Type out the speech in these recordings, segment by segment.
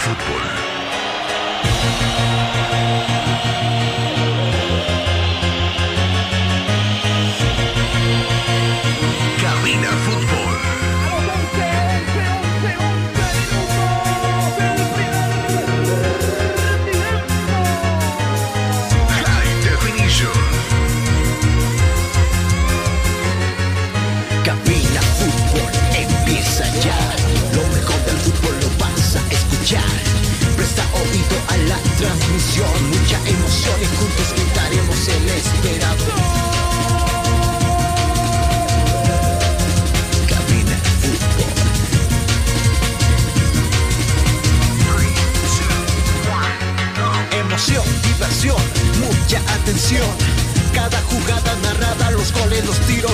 Futebol. Mucha emoción y juntos gritaremos el esperado. Cabina Fútbol. Emoción, diversión, mucha atención. Cada jugada narrada, los goles, los tiros,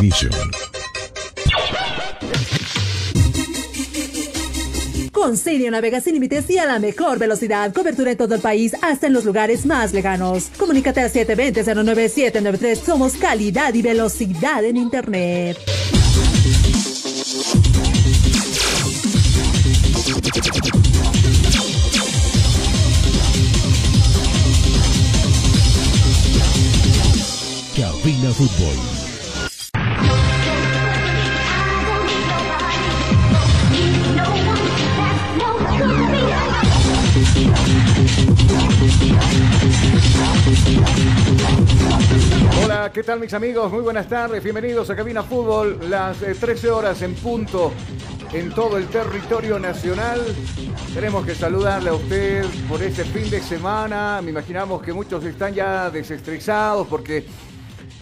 Definition. Con Sirio navega sin límites y a la mejor velocidad. Cobertura en todo el país, hasta en los lugares más lejanos. Comunícate al 720-09793. Somos calidad y velocidad en Internet. Cabina Fútbol ¿qué tal mis amigos? Muy buenas tardes, bienvenidos a Cabina Fútbol, las 13 eh, horas en punto en todo el territorio nacional. Tenemos que saludarle a usted por este fin de semana. Me imaginamos que muchos están ya desestresados porque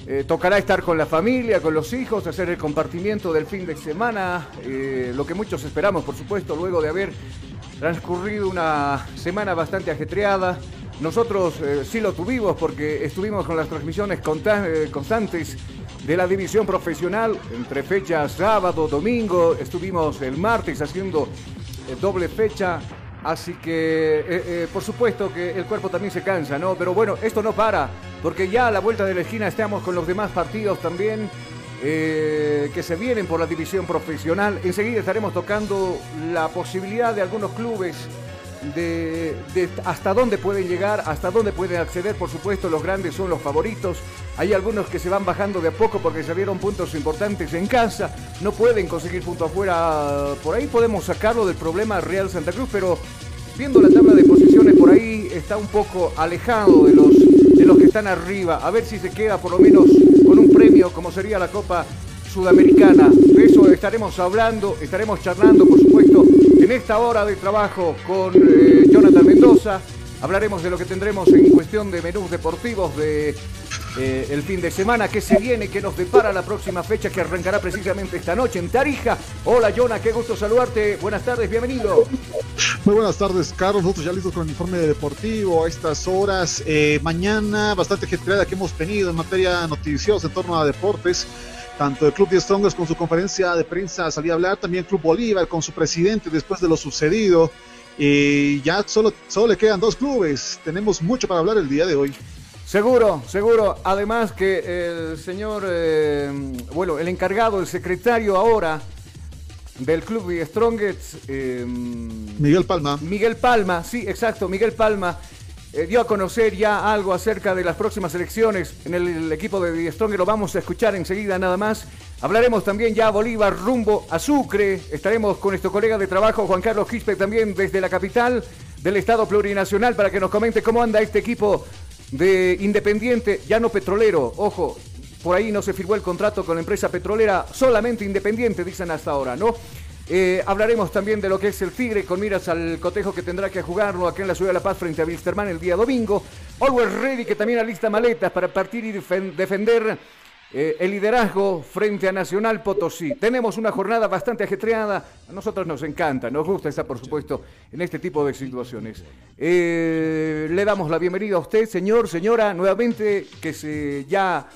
eh, tocará estar con la familia, con los hijos, hacer el compartimiento del fin de semana, eh, lo que muchos esperamos, por supuesto, luego de haber transcurrido una semana bastante ajetreada. Nosotros eh, sí lo tuvimos porque estuvimos con las transmisiones constantes de la división profesional entre fechas sábado, domingo, estuvimos el martes haciendo eh, doble fecha, así que eh, eh, por supuesto que el cuerpo también se cansa, ¿no? Pero bueno, esto no para, porque ya a la vuelta de la esquina estamos con los demás partidos también. que se vienen por la división profesional. Enseguida estaremos tocando la posibilidad de algunos clubes de, hasta dónde pueden llegar, hasta dónde pueden acceder. Por supuesto, los grandes son los favoritos. Hay algunos que se van bajando de a poco porque se vieron puntos importantes en casa. No pueden conseguir puntos afuera. Por ahí podemos sacarlo del problema Real Santa Cruz, pero viendo la tabla de posiciones por ahí está un poco alejado de los, de los que están arriba. A ver si se queda por lo menos con un premio como sería la Copa Sudamericana. De eso estaremos hablando, estaremos charlando, por supuesto, en esta hora de trabajo con eh, Jonathan Mendoza. Hablaremos de lo que tendremos en cuestión de menús deportivos de eh, el fin de semana que se viene, que nos depara la próxima fecha que arrancará precisamente esta noche en Tarija. Hola Jonah, qué gusto saludarte. Buenas tardes, bienvenido. Muy buenas tardes, Carlos. Nosotros ya listos con el informe deportivo a estas horas. Eh, mañana bastante ajetreada que hemos tenido en materia noticiosa en torno a deportes tanto el Club de Strongers con su conferencia de prensa salía a hablar, también el Club Bolívar con su presidente después de lo sucedido. Y ya solo, solo le quedan dos clubes. Tenemos mucho para hablar el día de hoy. Seguro, seguro. Además que el señor, eh, bueno, el encargado, el secretario ahora del Club de Strongest. Eh, Miguel Palma. Miguel Palma, sí, exacto, Miguel Palma eh, dio a conocer ya algo acerca de las próximas elecciones en el, equipo de Die Strong, lo vamos a escuchar enseguida nada más. Hablaremos también ya Bolívar rumbo a Sucre, estaremos con nuestro colega de trabajo Juan Carlos Quispe también desde la capital del Estado Plurinacional para que nos comente cómo anda este equipo de Independiente, ya no petrolero, ojo, por ahí no se firmó el contrato con la empresa petrolera, solamente Independiente, dicen hasta ahora, ¿no? Eh, hablaremos también de lo que es el Tigre con miras al cotejo que tendrá que jugarlo aquí en la Ciudad de La Paz frente a Wilstermann el día domingo. Always Ready que también alista maletas para partir y defender eh, el liderazgo frente a Nacional Potosí. Tenemos una jornada bastante ajetreada. A nosotros nos encanta, nos gusta estar, por supuesto, en este tipo de situaciones. Eh, le damos la bienvenida a usted, señor, señora, nuevamente que se ya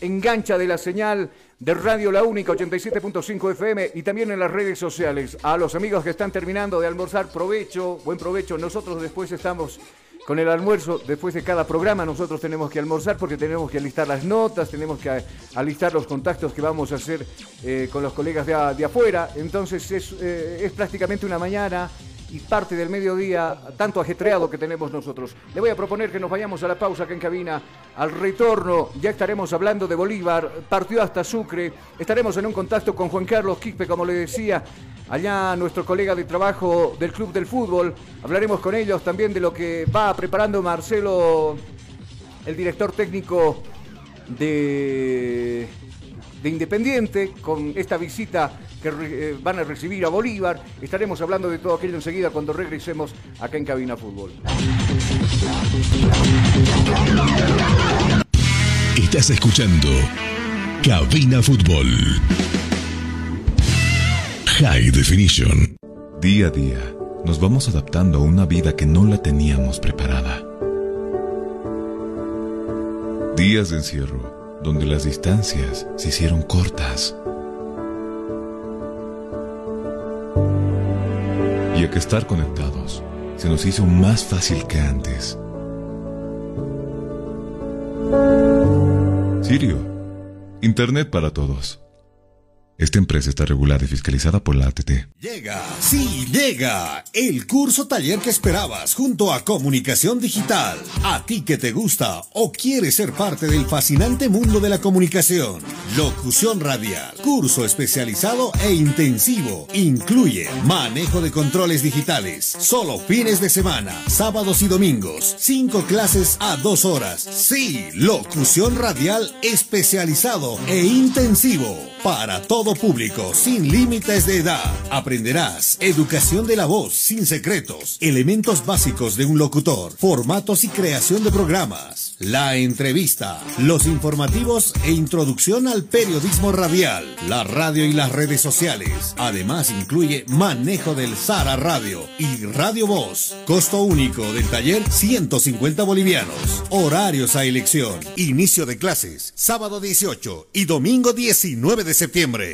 engancha de la señal de Radio La Única 87.5 FM y también en las redes sociales. A los amigos que están terminando de almorzar, provecho, buen provecho. Nosotros después estamos con el almuerzo, después de cada programa nosotros tenemos que almorzar porque tenemos que alistar las notas, tenemos que alistar los contactos que vamos a hacer eh, con los colegas de, afuera. Entonces es, eh, es prácticamente una mañana y parte del mediodía tanto ajetreado que tenemos nosotros. Le voy a proponer que nos vayamos a la pausa acá en cabina. Al retorno ya estaremos hablando de Bolívar, partió hasta Sucre. Estaremos en un contacto con Juan Carlos Quispe, como le decía, allá nuestro colega de trabajo del Club del Fútbol. Hablaremos con ellos también de lo que va preparando Marcelo, el director técnico de, de Independiente, con esta visita que eh, van a recibir a Bolívar. Estaremos hablando de todo aquello enseguida cuando regresemos acá en Cabina Fútbol. Estás escuchando Cabina Fútbol. High Definition. Día a día nos vamos adaptando a una vida que no la teníamos preparada. Días de encierro donde las distancias se hicieron cortas que estar conectados se nos hizo más fácil que antes. Sirio, Internet para todos. Esta empresa está regulada y fiscalizada por la ATT. Llega, sí, llega el curso taller que esperabas junto a Comunicación Digital. A ti que te gusta o quieres ser parte del fascinante mundo de la comunicación. Locución radial, curso especializado e intensivo. Incluye manejo de controles digitales, solo fines de semana, sábados y domingos. Cinco clases a dos horas. Sí, locución radial especializado e intensivo para público, sin límites de edad. Aprenderás educación de la voz, sin secretos, elementos básicos de un locutor, formatos y creación de programas, la entrevista, los informativos e introducción al periodismo radial, la radio y las redes sociales. Además incluye manejo del Sara Radio y Radio Voz. Costo único del taller 150 bolivianos. Horarios a elección. Inicio de clases sábado 18 y domingo 19 de septiembre.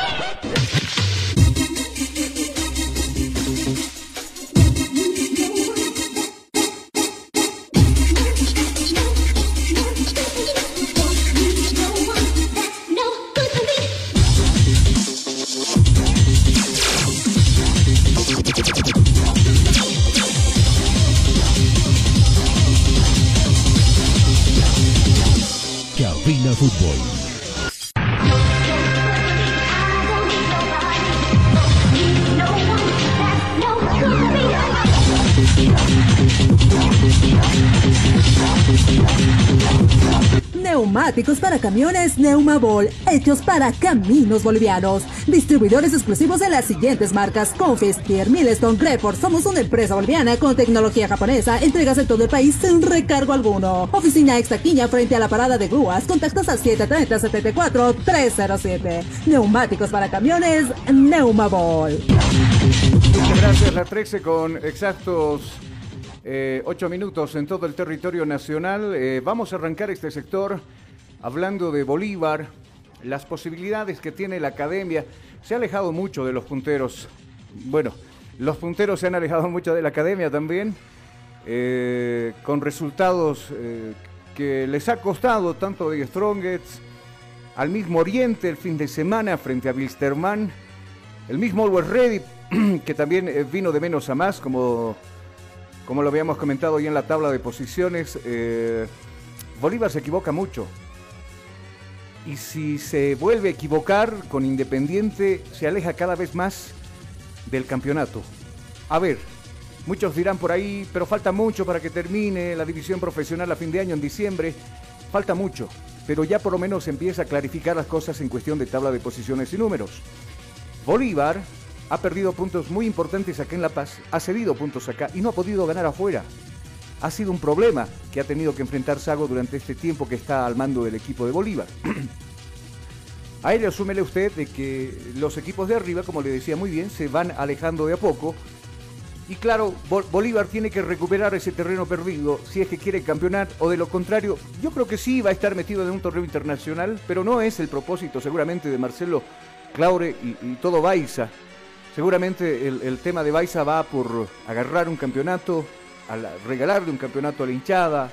Neumáticos para camiones Neumabol, hechos para caminos bolivianos. Distribuidores exclusivos de las siguientes marcas: Confis, Tier, Milestone, Greport. Somos una empresa boliviana con tecnología japonesa. Entregas en todo el país sin recargo alguno. Oficina Extaquiña frente a la parada de grúas. Contactos al 730-74-307. Neumáticos para camiones Neumabol. Muchas gracias, la 13 con exactos eh, ocho minutos en todo el territorio nacional. Eh, vamos a arrancar este sector hablando de Bolívar, las posibilidades que tiene la academia. Se ha alejado mucho de los punteros. Bueno, los punteros se han alejado mucho de la academia también, eh, con resultados eh, que les ha costado tanto de Strongets, al mismo Oriente el fin de semana frente a Wilstermann, el mismo Always Ready, que también vino de menos a más, como como lo habíamos comentado hoy en la tabla de posiciones, eh, Bolívar se equivoca mucho. Y si se vuelve a equivocar con Independiente, se aleja cada vez más del campeonato. A ver, Muchos dirán por ahí, pero falta mucho para que termine la división profesional a fin de año en diciembre. Falta mucho, pero ya por lo menos empieza a clarificar las cosas en cuestión de tabla de posiciones y números. Bolívar ha perdido puntos muy importantes acá en La Paz, ha cedido puntos acá y no ha podido ganar afuera. Ha sido un problema que ha tenido que enfrentar Sago durante este tiempo que está al mando del equipo de Bolívar. A él asúmele usted de que los equipos de arriba, como le decía muy bien, se van alejando de a poco y claro, Bolívar tiene que recuperar ese terreno perdido si es que quiere campeonar o de lo contrario, yo creo que sí va a estar metido en un torneo internacional, pero no es el propósito seguramente de Marcelo Claure y, todo Baiza. Seguramente el, tema de Baiza va por agarrar un campeonato, regalarle un campeonato a la hinchada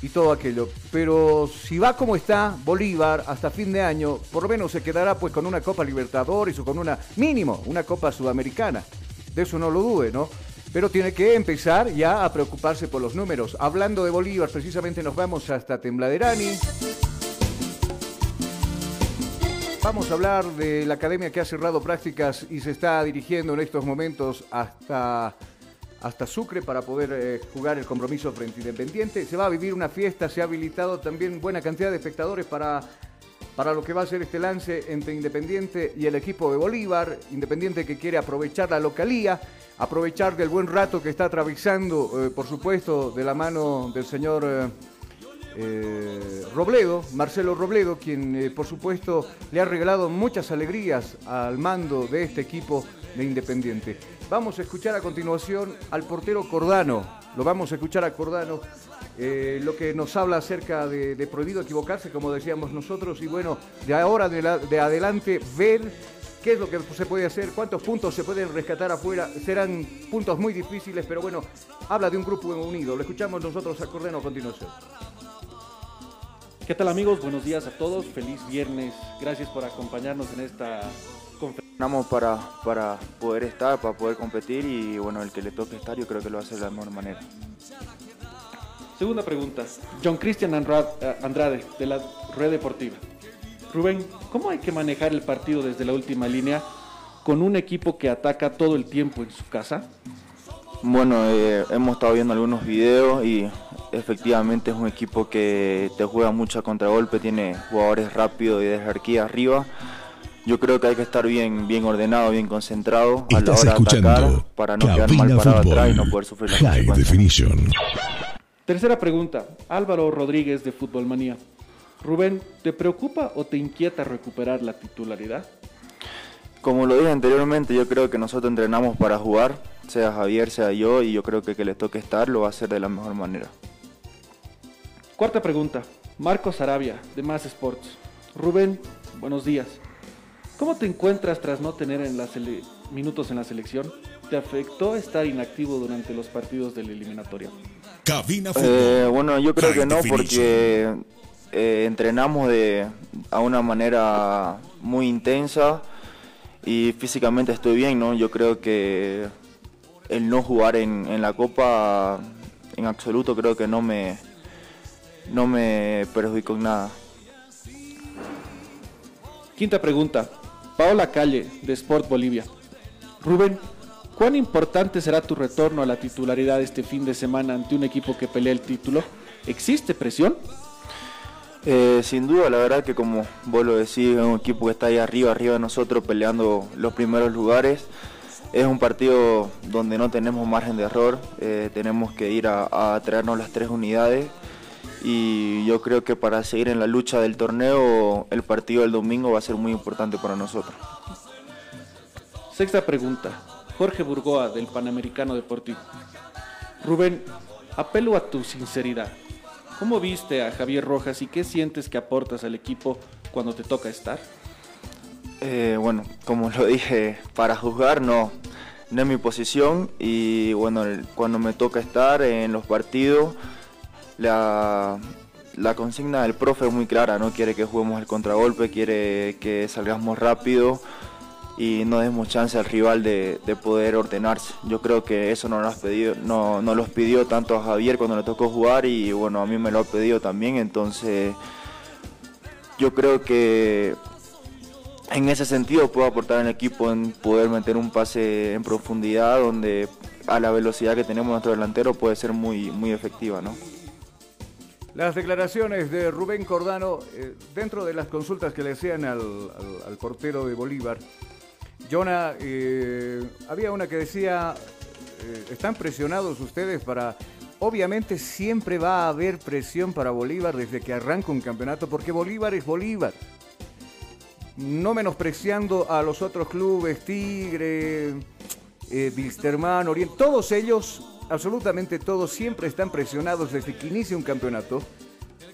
y todo aquello. Pero si va como está Bolívar hasta fin de año, por lo menos se quedará pues con una Copa Libertadores o con una mínimo, una Copa Sudamericana de eso no lo dude, ¿no? Pero tiene que empezar ya a preocuparse por los números. Hablando de Bolívar, precisamente nos vamos hasta Tembladerani. Vamos a hablar de la academia que ha cerrado prácticas y se está dirigiendo en estos momentos hasta, hasta Sucre para poder eh, jugar el compromiso frente Independiente. Se va a vivir una fiesta, se ha habilitado también buena cantidad de espectadores para para lo que va a ser este lance entre Independiente y el equipo de Bolívar. Independiente que quiere aprovechar la localía, aprovechar del buen rato que está atravesando, eh, por supuesto, de la mano del señor eh, eh, Robledo, Marcelo Robledo, quien por supuesto le ha regalado muchas alegrías al mando de este equipo de Independiente. Vamos a escuchar a continuación al portero Cordano. Lo vamos a escuchar a Cordano eh, lo que nos habla acerca de, prohibido equivocarse, como decíamos nosotros, y bueno, de ahora de, adelante ver qué es lo que se puede hacer, cuántos puntos se pueden rescatar afuera, serán puntos muy difíciles, pero bueno, habla de un grupo unido, lo escuchamos nosotros a Cordeno a continuación. ¿Qué tal amigos? Buenos días a todos, feliz viernes, gracias por acompañarnos en esta conferencia. Para, para poder estar, para poder competir y bueno, el que le toque estar yo creo que lo hacer de la mejor manera. Segunda pregunta. John Christian eh, Andrade, de la Red Deportiva. Rubén, ¿cómo hay que manejar el partido desde la última línea con un equipo que ataca todo el tiempo en su casa? Bueno, eh, hemos estado viendo algunos videos y efectivamente es un equipo que te juega mucho contragolpe, tiene jugadores rápidos y de jerarquía arriba. Yo creo que hay que estar bien, bien ordenado, bien concentrado a la hora de atacar para no quedar mal parado atrás y no poder sufrir la High Tercera pregunta, Álvaro Rodríguez de Fútbol Manía. Rubén, ¿te preocupa o te inquieta recuperar la titularidad? Como lo dije anteriormente, yo creo que nosotros entrenamos para jugar, sea Javier, sea yo, y yo creo que que le toque estar lo va a hacer de la mejor manera. Cuarta pregunta, Marcos Arabia, de Más Sports. Rubén, buenos días. ¿Cómo te encuentras tras no tener en minutos en la selección? ¿Te afectó estar inactivo durante los partidos de la eliminatoria? Eh, bueno, yo creo que no, porque eh, entrenamos de, a una manera muy intensa y físicamente estoy bien, ¿no? Yo creo que el no jugar en, en la Copa en absoluto creo que no me, no me perjudicó en nada. Quinta pregunta. Paola Calle, de Sport Bolivia. Rubén, ¿Cuán importante será tu retorno a la titularidad este fin de semana ante un equipo que pelea el título? ¿Existe presión? Eh, sin duda, la verdad que como vos lo decís, es un equipo que está ahí arriba, arriba de nosotros peleando los primeros lugares. Es un partido donde no tenemos margen de error, eh, tenemos que ir a, a, traernos las tres unidades y yo creo que para seguir en la lucha del torneo el partido del domingo va a ser muy importante para nosotros. Sexta pregunta. Jorge Burgoa del Panamericano Deportivo. Rubén, apelo a tu sinceridad. ¿Cómo viste a Javier Rojas y qué sientes que aportas al equipo cuando te toca estar? Eh, bueno, como lo dije, para juzgar no, no es mi posición y bueno, cuando me toca estar en los partidos, la, consigna del profe es muy clara, no quiere que juguemos el contragolpe, quiere que salgamos rápido y no demos chance al rival de, poder ordenarse. Yo creo que eso no nos, pedido, no, no los pidió tanto a Javier cuando le tocó jugar y bueno, a mí me lo ha pedido también, entonces yo creo que en ese sentido puedo aportar al equipo en poder meter un pase en profundidad donde a la velocidad que tenemos nuestro delantero puede ser muy, muy efectiva, ¿no? Las declaraciones de Rubén Cordano, eh, dentro de las consultas que le hacían al, portero de Bolívar, Jonah, eh, había una que decía, eh, están presionados ustedes para... Obviamente siempre va a haber presión para Bolívar desde que arranca un campeonato, porque Bolívar es Bolívar. No menospreciando a los otros clubes, Tigre, eh, Oriente, todos ellos absolutamente todos siempre están presionados desde que inicia un campeonato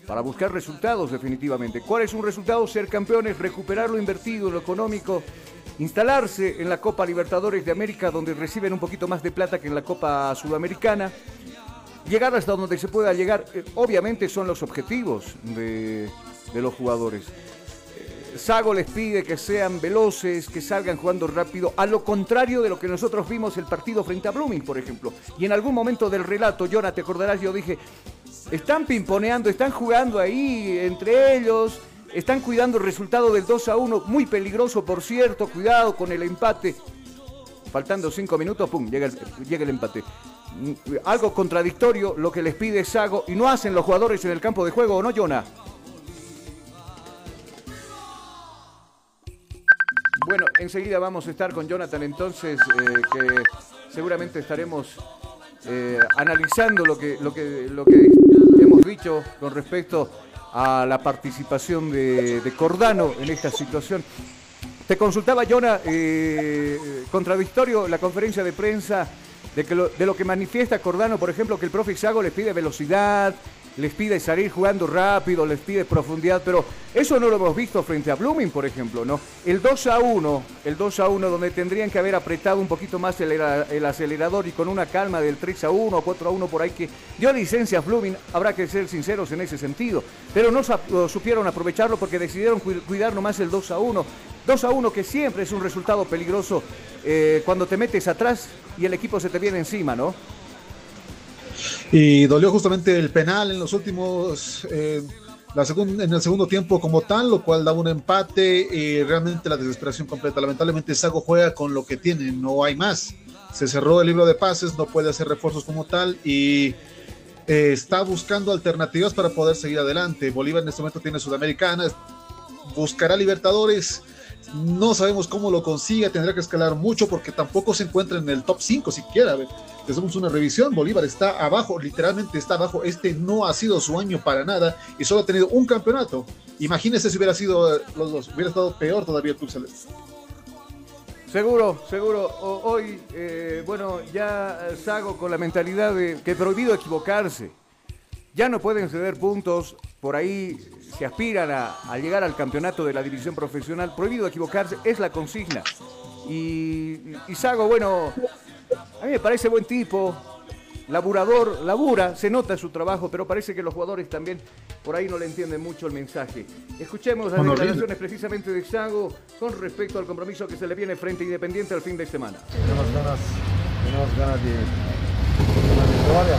para buscar resultados definitivamente. ¿Cuál es un resultado? Ser campeones, recuperar lo invertido, lo económico, instalarse en la Copa Libertadores de América donde reciben un poquito más de plata que en la Copa Sudamericana, llegar hasta donde se pueda llegar, eh, obviamente son los objetivos de, de los jugadores. Sago les pide que sean veloces, que salgan jugando rápido, a lo contrario de lo que nosotros vimos el partido frente a Blooming, por ejemplo. Y en algún momento del relato, Jonah, te acordarás, yo dije, están pimponeando, están jugando ahí entre ellos, están cuidando el resultado del 2 a 1, muy peligroso, por cierto, cuidado con el empate. Faltando cinco minutos, pum, llega el, empate. Algo contradictorio lo que les pide Sago y no hacen los jugadores en el campo de juego, ¿o no, Jonah? Bueno, enseguida vamos a estar con Jonathan entonces, eh, que seguramente estaremos eh, analizando lo que, lo, que, lo que hemos dicho con respecto a la participación de, Cordano en esta situación. Te consultaba, Jonah, eh, contradictorio la conferencia de prensa de, que de lo que manifiesta Cordano, por ejemplo, que el profe Xago les pide velocidad, les pide salir jugando rápido, les pide profundidad, pero eso no lo hemos visto frente a Blooming, por ejemplo, ¿no? El 2 a 1, el 2 a 1 donde tendrían que haber apretado un poquito más el, acelerador y con una calma del 3 a 1 o 4 a 1 por ahí que dio licencia a Blooming, habrá que ser sinceros en ese sentido, pero no supieron aprovecharlo porque decidieron cuidar nomás el 2 a 1. 2 a 1 que siempre es un resultado peligroso eh, cuando te metes atrás y el equipo se te viene encima, ¿no? Y dolió justamente el penal en los últimos, eh, la en el segundo tiempo como tal, lo cual da un empate y realmente la desesperación completa. Lamentablemente Sago juega con lo que tiene, no hay más. Se cerró el libro de pases, no puede hacer refuerzos como tal y eh, está buscando alternativas para poder seguir adelante. Bolívar en este momento tiene Sudamericana, buscará Libertadores no sabemos cómo lo consiga, tendrá que escalar mucho porque tampoco se encuentra en el top 5 siquiera. Hacemos una revisión, Bolívar está abajo, literalmente está abajo. Este no ha sido su año para nada y solo ha tenido un campeonato. Imagínense si hubiera sido eh, los dos, hubiera estado peor todavía el Celeste. Seguro, seguro. hoy, eh, bueno, ya Sago con la mentalidad de que prohibido equivocarse. Ya no pueden ceder puntos. Por ahí se aspiran a, llegar al campeonato de la división profesional. Prohibido equivocarse, es la consigna. Y, y Sago, bueno, a mí me parece buen tipo, laburador, labura, se nota su trabajo, pero parece que los jugadores también por ahí no le entienden mucho el mensaje. Escuchemos las declaraciones precisamente de Sago con respecto al compromiso que se le viene frente a Independiente al fin de semana. Tenemos ganas, tenemos ganas de, de victoria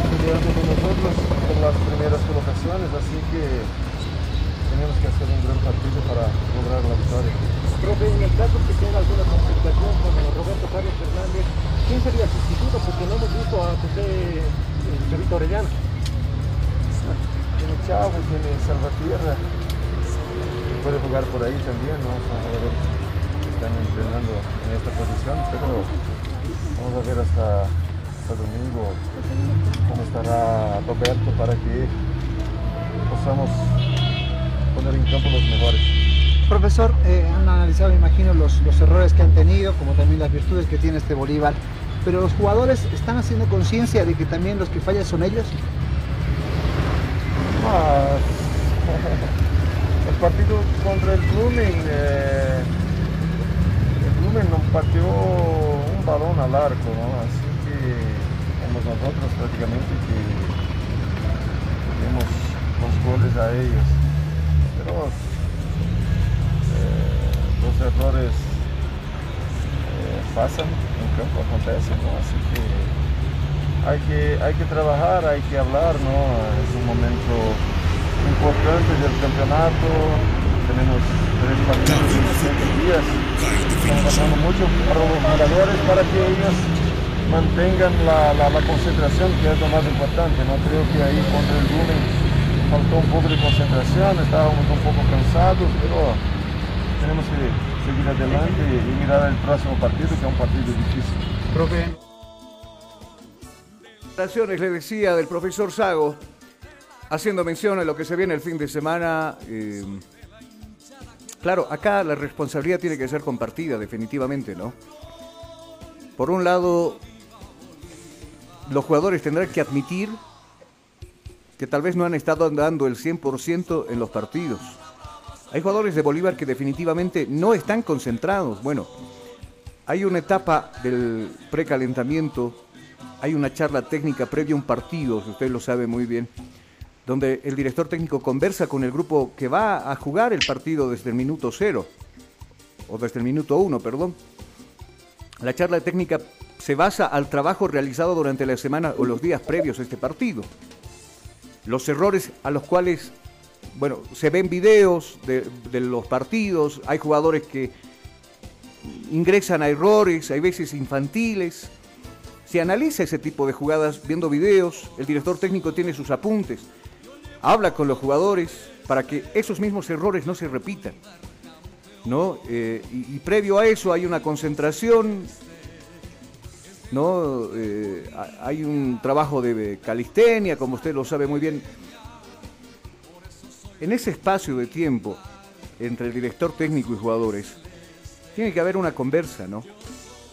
peleando con nosotros por las primeras colocaciones, así que tenemos que hacer un gran partido para lograr la victoria. Profe, en el caso que tenga alguna complicación con Roberto Carlos Fernández, ¿quién sería el sustituto? Porque no hemos visto a José eh, Chavito Orellana. Tiene Chavo, tiene Salvatierra, puede jugar por ahí también, ¿no? Son jugadores que están entrenando en esta posición, pero vamos a ver hasta hasta domingo cómo estará Roberto para que podamos poner en campo los mejores. Profesor, eh, han analizado, imagino, los, los errores que han tenido, como también las virtudes que tiene este Bolívar, pero los jugadores están haciendo conciencia de que también los que fallan son ellos. Ah, el partido contra el Blumen, eh, el Blumen nos partió un balón al arco, ¿no? Nosotros prácticamente que tenemos los goles a ellos. Pero eh, los errores eh, pasan, en campo acontecen. Así que hay, que hay que trabajar, hay que hablar, ¿no? Es un momento importante del campeonato, tenemos tres partidos, cinco días. Estamos trabajando mucho para los jugadores para que ellos mantengan la, la, la, concentración, que es lo más importante. No creo que ahí contra el Lumen faltó un poco de concentración, estábamos un poco cansados, pero tenemos que seguir adelante y mirar el próximo partido, que es un partido difícil. Profe. Le decía del profesor Sago, haciendo mención a lo que se viene el fin de semana. Eh, claro, acá la responsabilidad tiene que ser compartida, definitivamente, ¿no? Por un lado, los jugadores tendrán que admitir que tal vez no han estado dando el 100% en los partidos. Hay jugadores de Bolívar que definitivamente no están concentrados. Bueno, hay una etapa del precalentamiento, hay una charla técnica previa a un partido, usted lo sabe muy bien, donde el director técnico conversa con el grupo que va a jugar el partido desde el minuto cero, o desde el minuto uno, perdón. La charla técnica se basa al trabajo realizado durante la semana o los días previos a este partido. Los errores a los cuales, bueno, se ven videos de, los partidos, hay jugadores que ingresan a errores, hay veces infantiles. Se analiza ese tipo de jugadas viendo videos, el director técnico tiene sus apuntes, habla con los jugadores para que esos mismos errores no se repitan. ¿no? Eh, y, y, previo a eso hay una concentración, ¿no? Eh, hay un trabajo de calistenia, como usted lo sabe muy bien. En ese espacio de tiempo entre el director técnico y jugadores, tiene que haber una conversa, ¿no?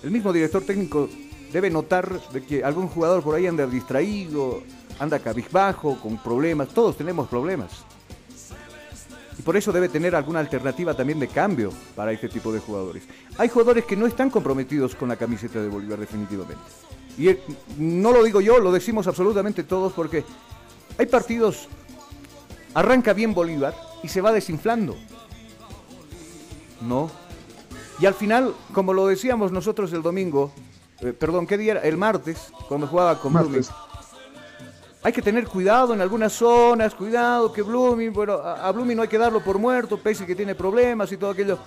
El mismo director técnico debe notar de que algún jugador por ahí anda distraído, anda cabizbajo, con problemas, todos tenemos problemas. Y por eso debe tener alguna alternativa también de cambio para este tipo de jugadores. Hay jugadores que no están comprometidos con la camiseta de Bolívar definitivamente. Y no lo digo yo, lo decimos absolutamente todos porque hay partidos, arranca bien Bolívar y se va desinflando. ¿No? Y al final, como lo decíamos nosotros el domingo, eh, perdón, ¿qué día era? El martes, cuando jugaba con Blooming hay que tener cuidado en algunas zonas, cuidado que Blooming, bueno, a, Blooming no hay que darlo por muerto, pese que tiene problemas y todo aquello.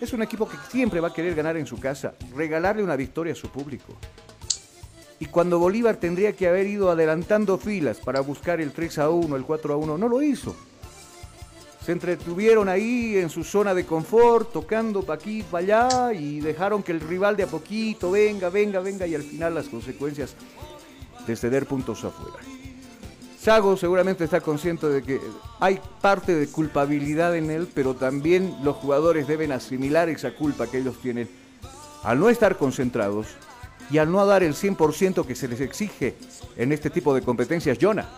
Es un equipo que siempre va a querer ganar en su casa, regalarle una victoria a su público. Y cuando Bolívar tendría que haber ido adelantando filas para buscar el 3 a 1, el 4 a 1, no lo hizo. Se entretuvieron ahí en su zona de confort, tocando pa' aquí, pa' allá, y dejaron que el rival de a poquito venga, venga, venga, y al final las consecuencias de ceder puntos afuera. Sago seguramente está consciente de que hay parte de culpabilidad en él, pero también los jugadores deben asimilar esa culpa que ellos tienen al no estar concentrados y al no dar el 100% que se les exige en este tipo de competencias, Jonah.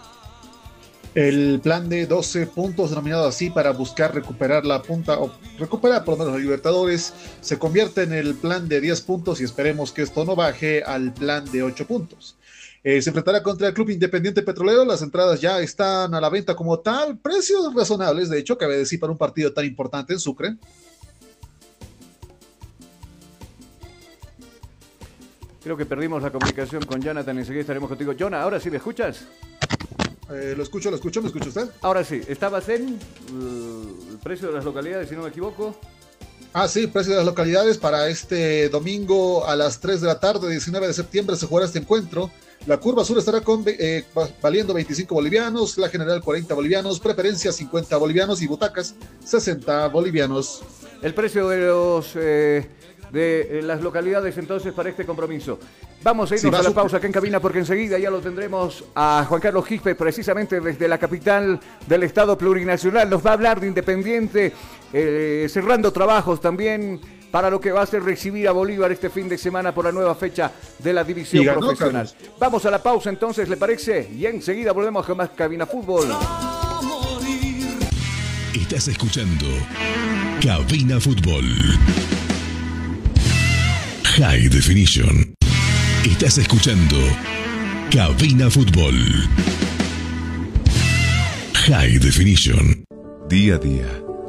El plan de 12 puntos, denominado así para buscar recuperar la punta o recuperar por lo menos los Libertadores, se convierte en el plan de 10 puntos y esperemos que esto no baje al plan de 8 puntos. Eh, se enfrentará contra el Club Independiente Petrolero. Las entradas ya están a la venta como tal. Precios razonables, de hecho, cabe decir, para un partido tan importante en Sucre. Creo que perdimos la comunicación con Jonathan. Enseguida estaremos contigo. Jonah, ahora sí me escuchas. Eh, lo escucho, lo escucho, ¿me escucha usted? Ahora sí, estabas en uh, el precio de las localidades, si no me equivoco. Ah, sí, precio de las localidades para este domingo a las 3 de la tarde, 19 de septiembre, se jugará este encuentro. La curva sur estará con, eh, valiendo 25 bolivianos, la general 40 bolivianos, preferencia 50 bolivianos y butacas 60 bolivianos. El precio de los eh, de eh, las localidades entonces para este compromiso. Vamos a irnos a la pausa acá en cabina porque enseguida ya lo tendremos a Juan Carlos Gispe precisamente desde la capital del Estado plurinacional. Nos va a hablar de Independiente, cerrando trabajos también para lo que va a ser recibir a Bolívar este fin de semana por la nueva fecha de la división profesional. Vamos a la pausa entonces, ¿le parece? Y enseguida volvemos con más Cabina Fútbol. Estás escuchando Cabina Fútbol. High Definition. Estás escuchando Cabina Fútbol. High Definition. Día a día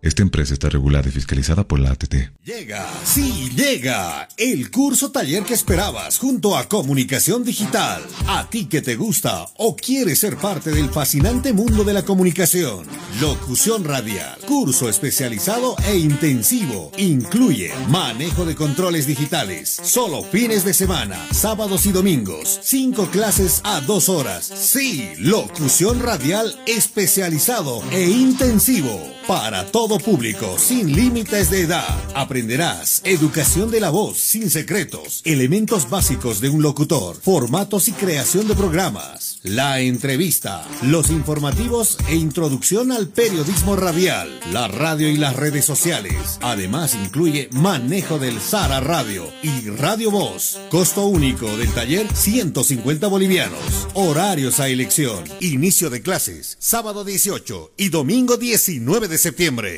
Esta empresa está regulada y fiscalizada por la ATT. Llega, sí, llega el curso taller que esperabas junto a Comunicación Digital. A ti que te gusta o quieres ser parte del fascinante mundo de la comunicación. Locución radial, curso especializado e intensivo. Incluye manejo de controles digitales, solo fines de semana, sábados y domingos. Cinco clases a dos horas. Sí, locución radial especializado e intensivo para todo público, sin límites de edad. Aprenderás educación de la voz, sin secretos, elementos básicos de un locutor, formatos y creación de programas, la entrevista, los informativos e introducción al periodismo radial, la radio y las redes sociales. Además incluye manejo del Sara Radio y Radio Voz. Costo único del taller 150 bolivianos. Horarios a elección. Inicio de clases sábado 18 y domingo 19 de septiembre.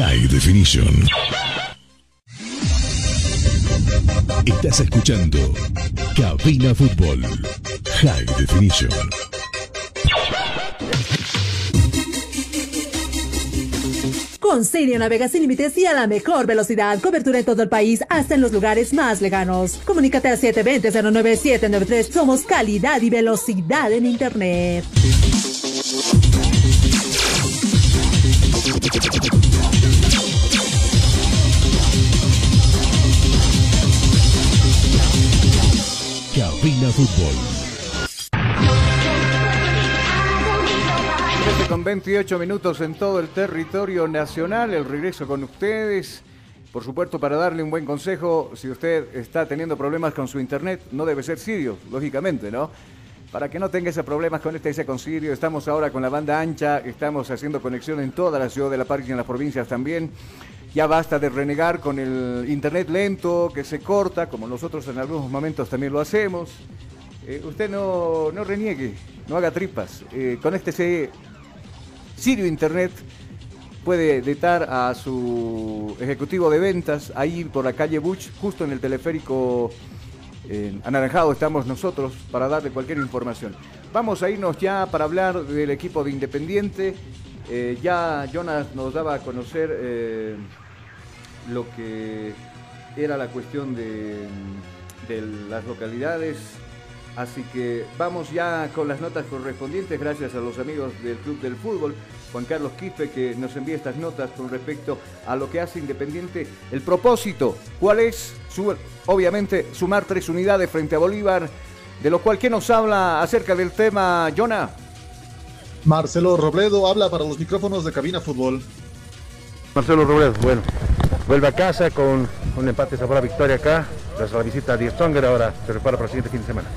High Definition. Estás escuchando Cabina Fútbol. High Definition. Con Sirio navega sin límites y a la mejor velocidad. Cobertura en todo el país, hasta en los lugares más lejanos. Comunícate al 720-09793. Somos calidad y velocidad en Internet. Fútbol. 13 con 28 minutos en todo el territorio nacional. El regreso con ustedes. Por supuesto, para darle un buen consejo, si usted está teniendo problemas con su internet, no debe ser Sirio, lógicamente, ¿no? Para que no tenga esos problemas, con este con Sirio. Estamos ahora con la banda ancha, estamos haciendo conexión en toda la ciudad de La Paz y en las provincias también. Ya basta de renegar con el internet lento, que se corta, como nosotros en algunos momentos también lo hacemos. Eh, usted no, no, reniegue, no haga tripas. Eh, conéctese Sirio Internet. Puede detar a su ejecutivo de ventas ahí por la calle Buch, justo en el teleférico anaranjado estamos nosotros para darle cualquier información. Vamos a irnos ya para hablar del equipo de Independiente. Eh, ya Jonas nos daba a conocer eh, lo que era la cuestión de, de las localidades Así que vamos ya con las notas correspondientes, gracias a los amigos del Club del Fútbol, Juan Carlos Quispe, que nos envía estas notas con respecto a lo que hace Independiente. El propósito, ¿cuál es? obviamente, sumar tres unidades frente a Bolívar, de lo cual, ¿qué nos habla acerca del tema, Jonah? Marcelo Robledo habla para los micrófonos de Cabina Fútbol. Marcelo Robledo, bueno, vuelve a casa con un empate sabor a victoria acá, tras la visita a Die Stronger, ahora se prepara para el siguiente fin de semana.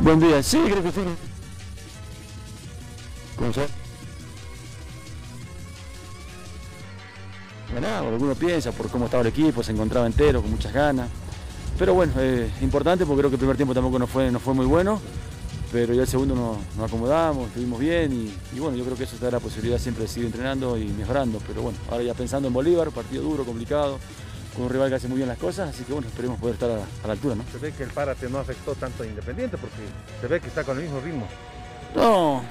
Buen día, sí, creo que sí. ¿Cómo se? Ganado, alguno piensa por cómo estaba el equipo, se encontraba entero, con muchas ganas. Pero bueno, eh, importante porque creo que el primer tiempo tampoco no fue, no fue muy bueno pero ya el segundo nos, acomodamos, estuvimos bien y, bueno, yo creo que eso te da la posibilidad siempre de seguir entrenando y mejorando, pero bueno, ahora ya pensando en Bolívar, partido duro, complicado, con un rival que hace muy bien las cosas, así que bueno, esperemos poder estar a, la altura, ¿no? Se ve que el párate no afectó tanto a Independiente porque se ve que está con el mismo ritmo. No,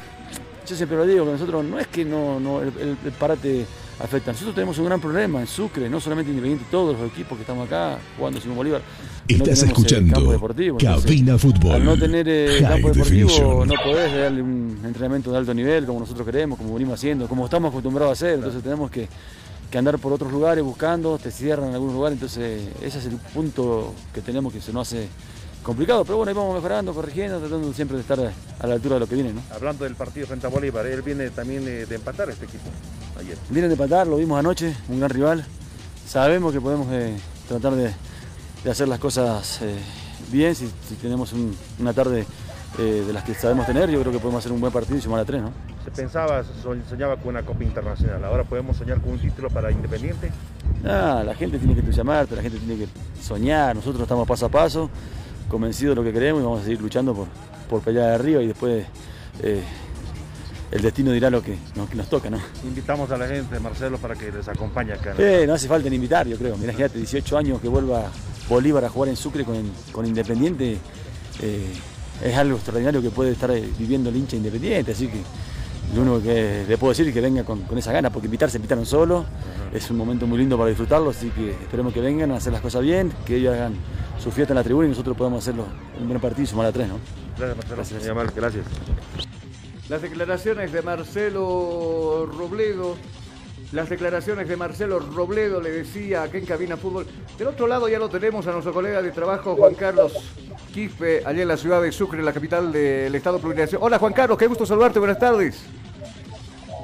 yo siempre lo digo, que nosotros no es que no, no el, el, parate afecta. Nosotros tenemos un gran problema en Sucre, no solamente Independiente, todos los equipos que estamos acá jugando sin Bolívar. Estás escuchando campo deportivo, Cabina Fútbol. Al no tener eh, campo deportivo no podés darle un entrenamiento de alto nivel como nosotros queremos, como venimos haciendo, como estamos acostumbrados a hacer. Entonces tenemos que, que andar por otros lugares buscando, te cierran en algún lugar. Entonces ese es el punto que tenemos que se nos hace complicado, pero bueno, ahí vamos mejorando, corrigiendo, tratando siempre de estar a la altura de lo que viene. ¿no? Hablando del partido frente a Bolívar, él viene también de, empatar este equipo ayer. Viene de empatar, lo vimos anoche, un gran rival. Sabemos que podemos eh, tratar de, hacer las cosas eh, bien, si, tenemos una tarde eh, de las que sabemos tener, yo creo que podemos hacer un buen partido y sumar a tres, ¿no? Se pensaba, soñaba con una Copa Internacional, ahora podemos soñar con un título para Independiente. Ah, la gente tiene que entusiasmarte, la gente tiene que soñar, nosotros estamos paso a paso convencidos de lo que queremos y vamos a seguir luchando por, por pelear de arriba y después eh, el destino dirá lo que, nos toca, ¿no? Invitamos a la gente, Marcelo, para que les acompañe acá. ¿no? no hace falta ni invitar, yo creo. Mirá, fíjate, 18 años que vuelva Bolívar a jugar en Sucre con, Independiente. Eh, es algo extraordinario que puede estar eh, viviendo el hincha Independiente, así que lo único que le puedo decir es que venga con, esa gana, porque invitarse invitaron solo, es un momento muy lindo para disfrutarlo, así que esperemos que vengan a hacer las cosas bien, que ellos hagan su fiesta en la tribuna y nosotros podamos hacerlo un buen partido y sumar a tres, ¿no? Gracias, Marcelo. Gracias. Las declaraciones de Marcelo Robledo, las declaraciones de Marcelo Robledo, le decía aquí en Cabina Fútbol. Del otro lado ya lo tenemos a nuestro colega de trabajo, Juan Carlos Quispe, allá en la ciudad de Sucre, la capital del estado plurinacional. Hola Juan Carlos, qué gusto saludarte, buenas tardes.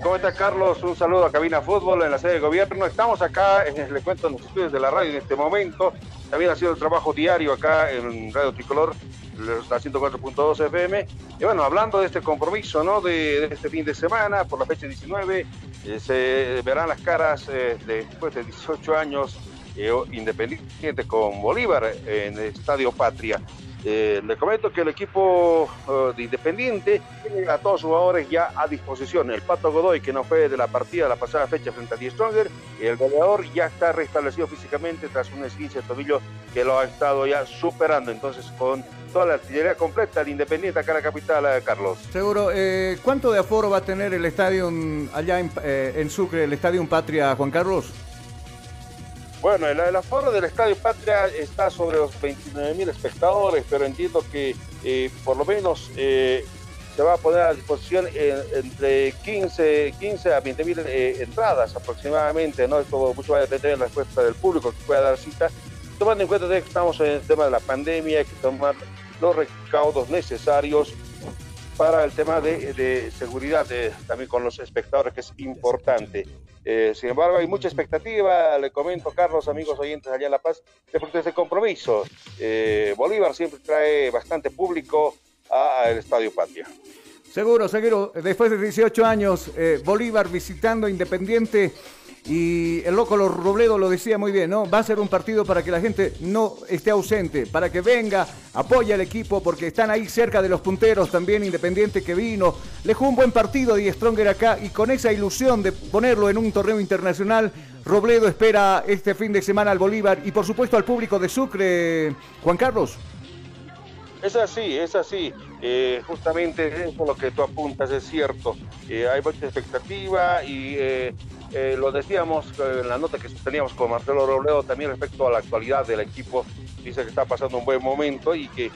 ¿Cómo está Carlos? Un saludo a Cabina Fútbol en la sede de gobierno. Estamos acá, en, le cuento en los estudios de la radio en este momento. También ha sido el trabajo diario acá en Radio Tricolor, la 104.2 FM. Y bueno, hablando de este compromiso, ¿no? De, este fin de semana, por la fecha 19, eh, se verán las caras eh, después de 18 años eh, independiente con Bolívar en el Estadio Patria. Eh, le comento que el equipo eh, de Independiente tiene a todos sus jugadores ya a disposición. El Pato Godoy, que no fue de la partida de la pasada fecha frente a Die Stronger, el goleador ya está restablecido físicamente tras un esguince de tobillo que lo ha estado ya superando. Entonces, con toda la artillería completa de Independiente acá en la capital, eh, Carlos. Seguro. ¿Cuánto de aforo va a tener el estadio allá en, en Sucre, el estadio Patria, Juan Carlos? Bueno, el, aforo del Estadio Patria está sobre los 29 mil espectadores, pero entiendo que eh, por lo menos eh, se va a poner a disposición entre 15, 15 a 20 mil eh, entradas aproximadamente, ¿no? Esto mucho va a depender de la respuesta del público que pueda dar cita, tomando en cuenta que estamos en el tema de la pandemia, hay que tomar los recaudos necesarios para el tema de, seguridad también con los espectadores, que es importante. Eh, sin embargo, hay mucha expectativa, le comento, Carlos, amigos oyentes allá en La Paz, de ese compromiso. Eh, Bolívar siempre trae bastante público al Estadio Patria. Seguro, seguro. Después de 18 años, eh, Bolívar visitando Independiente y el loco Robledo lo decía muy bien, ¿no? Va a ser un partido para que la gente no esté ausente, para que venga, apoye al equipo, porque están ahí cerca de los punteros también, Independiente que vino. Le jugó un buen partido Die Stronger acá y con esa ilusión de ponerlo en un torneo internacional, Robledo espera este fin de semana al Bolívar y por supuesto al público de Sucre. Juan Carlos. Es así, es así. Eh, justamente eso es lo que tú apuntas, es cierto. Eh, hay mucha expectativa y eh, lo decíamos en la nota que sosteníamos con Marcelo Robledo también respecto a la actualidad del equipo dice que está pasando un buen momento y que,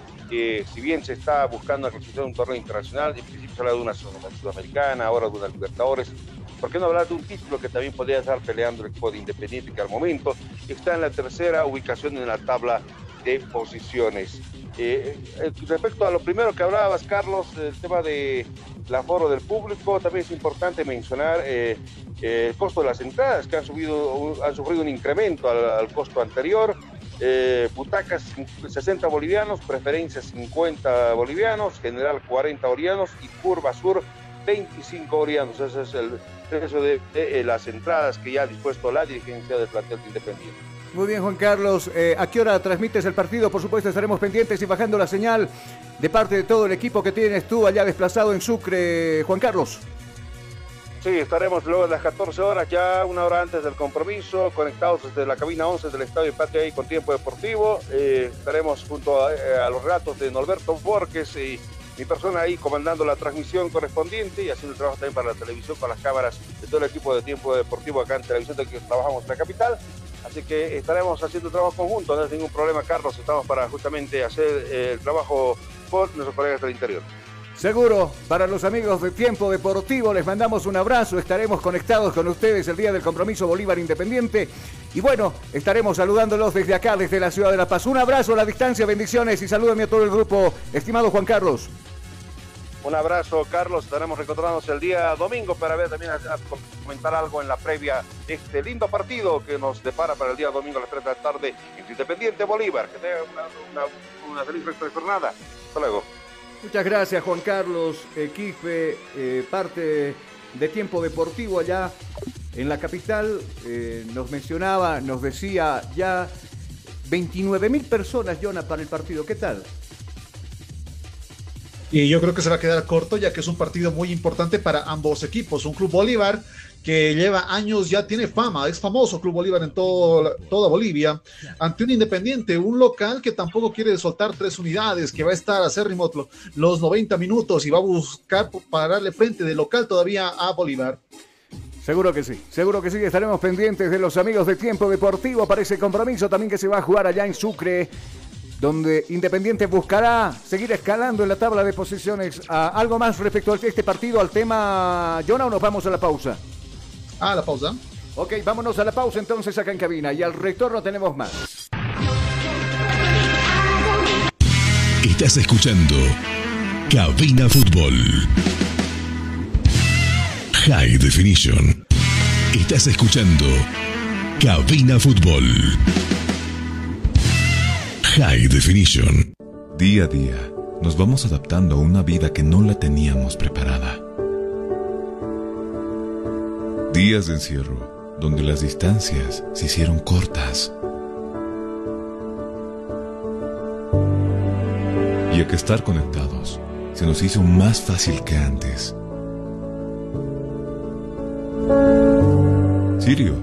si bien se está buscando la clasificación de un torneo internacional, en principio se habla de una sudamericana, ahora de una Libertadores, ¿por qué no hablar de un título que también podría estar peleando el equipo de Independiente que al momento está en la tercera ubicación en la tabla de posiciones? Eh, eh, respecto a lo primero que hablabas, Carlos, el tema de el aforo del público, también es importante mencionar eh, el costo de las entradas, que han, subido, han sufrido un incremento al, costo anterior. butacas 60 bolivianos, preferencia 50 bolivianos, general 40 bolivianos y curva sur 25 bolivianos. Ese es el precio de, las entradas que ya ha dispuesto la dirigencia del plantel Independiente. Muy bien, Juan Carlos. Eh, ¿A qué hora transmites el partido? Por supuesto, estaremos pendientes y bajando la señal de parte de todo el equipo que tienes tú allá desplazado en Sucre, Juan Carlos. Sí, estaremos luego de las 14 horas, ya una hora antes del compromiso, conectados desde la cabina 11 del Estadio Patria ahí con tiempo deportivo. Eh, estaremos junto a, eh, a, los relatos de Norberto Borges y mi persona ahí comandando la transmisión correspondiente y haciendo el trabajo también para la televisión con las cámaras de todo el equipo de tiempo deportivo acá en televisión de que trabajamos en la capital. Así que estaremos haciendo trabajo conjunto, no es ningún problema, Carlos. Estamos para justamente hacer eh, el trabajo por nuestros colegas del interior. Seguro, para los amigos de Tiempo Deportivo les mandamos un abrazo, estaremos conectados con ustedes el día del compromiso Bolívar Independiente y bueno, estaremos saludándolos desde acá, desde la ciudad de La Paz. Un abrazo a la distancia, bendiciones y salúdame a todo el grupo, estimado Juan Carlos. Un abrazo, Carlos. Estaremos reencontrándonos el día domingo para ver también comentar algo en la previa de este lindo partido que nos depara para el día domingo a las 3 de la tarde en Independiente Bolívar. Que tenga una, feliz resto de jornada. Hasta luego. Muchas gracias, Juan Carlos, equipe, eh, parte de Tiempo Deportivo allá en la capital. Eh, nos mencionaba, nos decía ya 29 mil personas, Jonah, para el partido. ¿Qué tal? Y yo creo que se va a quedar corto, ya que es un partido muy importante para ambos equipos. Un Club Bolívar que lleva años, ya tiene fama, es famoso Club Bolívar en todo, toda Bolivia, ante un independiente, un local que tampoco quiere soltar tres unidades, que va a estar a acérrimo los 90 minutos y va a buscar pararle frente de local todavía a Bolívar. Seguro que sí, seguro que sí, estaremos pendientes de los amigos de Tiempo Deportivo para ese compromiso también que se va a jugar allá en Sucre donde Independiente buscará seguir escalando en la tabla de posiciones. Ah, ¿Algo más respecto a este partido, al tema, Jonah, o nos vamos a la pausa? Ah, la pausa. Ok, vámonos a la pausa entonces acá en cabina y al retorno tenemos más. Estás escuchando Cabina Fútbol. High Definition. Estás escuchando Cabina Fútbol. High Definition. Día a día, nos vamos adaptando a una vida que no la teníamos preparada. Días de encierro, donde las distancias se hicieron cortas. Y a que estar conectados se nos hizo más fácil que antes. Sirio,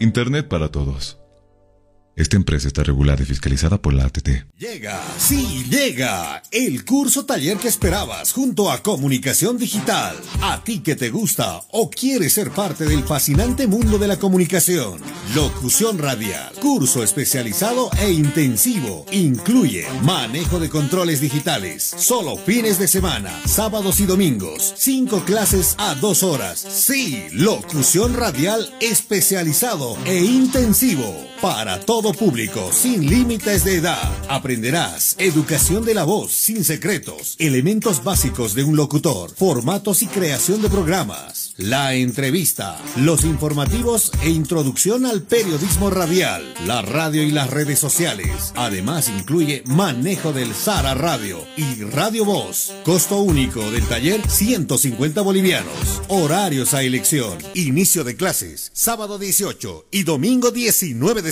Internet para todos. Esta empresa está regulada y fiscalizada por la ATT. Llega, sí, llega el curso taller que esperabas junto a Comunicación Digital. A ti que te gusta o quieres ser parte del fascinante mundo de la comunicación. Locución radial, curso especializado e intensivo. Incluye manejo de controles digitales, solo fines de semana, sábados y domingos. Cinco clases a dos horas. Sí, locución radial especializado e intensivo para todo público, sin límites de edad. Aprenderás educación de la voz, sin secretos, elementos básicos de un locutor, formatos y creación de programas, la entrevista, los informativos e introducción al periodismo radial, la radio y las redes sociales. Además incluye manejo del Sara Radio y Radio Voz. Costo único del taller 150 bolivianos. Horarios a elección. Inicio de clases sábado 18 y domingo 19 de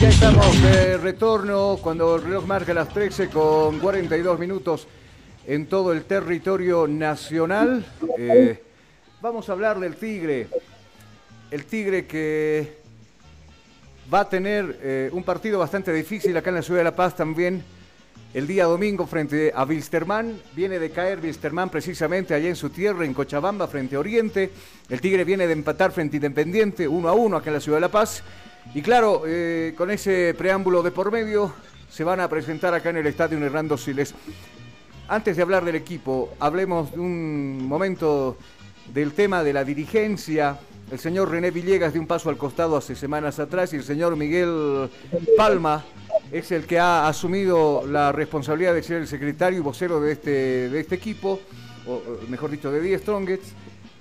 Ya estamos, de retorno cuando el reloj marca las 13 con 42 minutos en todo el territorio nacional. Eh, vamos a hablar del Tigre. El Tigre que va a tener eh, un partido bastante difícil acá en la ciudad de La Paz también. El día domingo frente a Wilstermann, viene de caer Wilstermann precisamente allá en su tierra, en Cochabamba, frente a Oriente. El Tigre viene de empatar frente a Independiente, uno a uno acá en la ciudad de La Paz. Y claro, eh, con ese preámbulo de por medio, se van a presentar acá en el estadio Hernando Siles. Antes de hablar del equipo, hablemos de un momento del tema de la dirigencia. El señor René Villegas de un paso al costado hace semanas atrás y el señor Miguel Palma es el que ha asumido la responsabilidad de ser el secretario y vocero de este, de este equipo, o mejor dicho, de Die Strongets.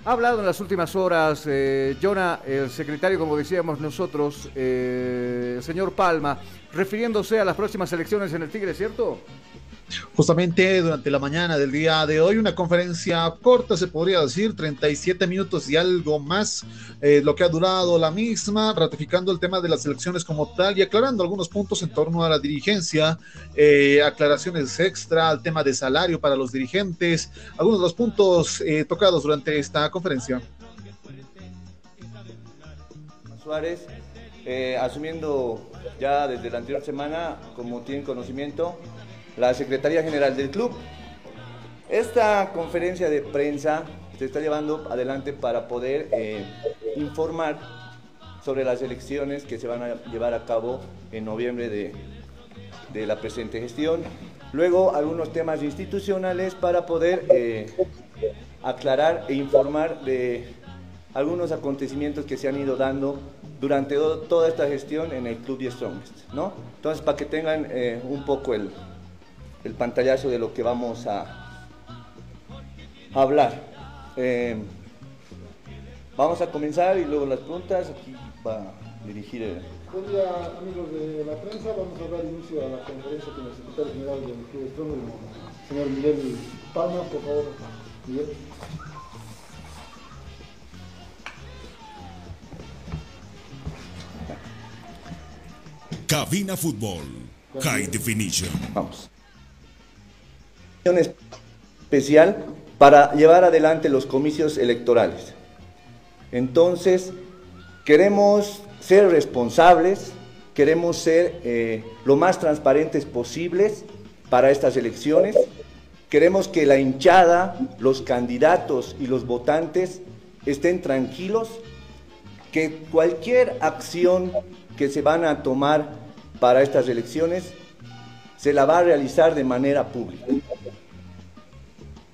Ha hablado en las últimas horas, eh, Jonah, el secretario, como decíamos nosotros, eh, el señor Palma, refiriéndose a las próximas elecciones en el Tigre, ¿cierto? Justamente durante la mañana del día de hoy, una conferencia corta, se podría decir, 37 minutos y algo más, eh, lo que ha durado la misma, ratificando el tema de las elecciones como tal y aclarando algunos puntos en torno a la dirigencia, eh, aclaraciones extra al tema de salario para los dirigentes, algunos de los puntos eh, tocados durante esta conferencia. Suárez, asumiendo ya desde la anterior semana, como tienen conocimiento, la Secretaría General del club. Esta conferencia de prensa se está llevando adelante para poder eh, informar sobre las elecciones que se van a llevar a cabo en noviembre de, de la presente gestión. Luego algunos temas institucionales para poder eh, aclarar e informar de algunos acontecimientos que se han ido dando durante toda esta gestión en el Club 10 Strongest, ¿no? Entonces, para que tengan eh, un poco el, el pantallazo de lo que vamos a, a hablar. Eh, vamos a comenzar y luego las preguntas. Aquí va a dirigir el... Buen día, amigos de la prensa. Vamos a dar inicio a la conferencia con el secretario general del Club el señor Miguel Palma. Por favor, Miguel. Cabina Fútbol. High Definition. Vamos. Especial para llevar adelante los comicios electorales. Entonces, queremos ser responsables, queremos ser eh, lo más transparentes posibles para estas elecciones. Queremos que la hinchada, los candidatos y los votantes estén tranquilos, que cualquier acción que se van a tomar para estas elecciones se la va a realizar de manera pública.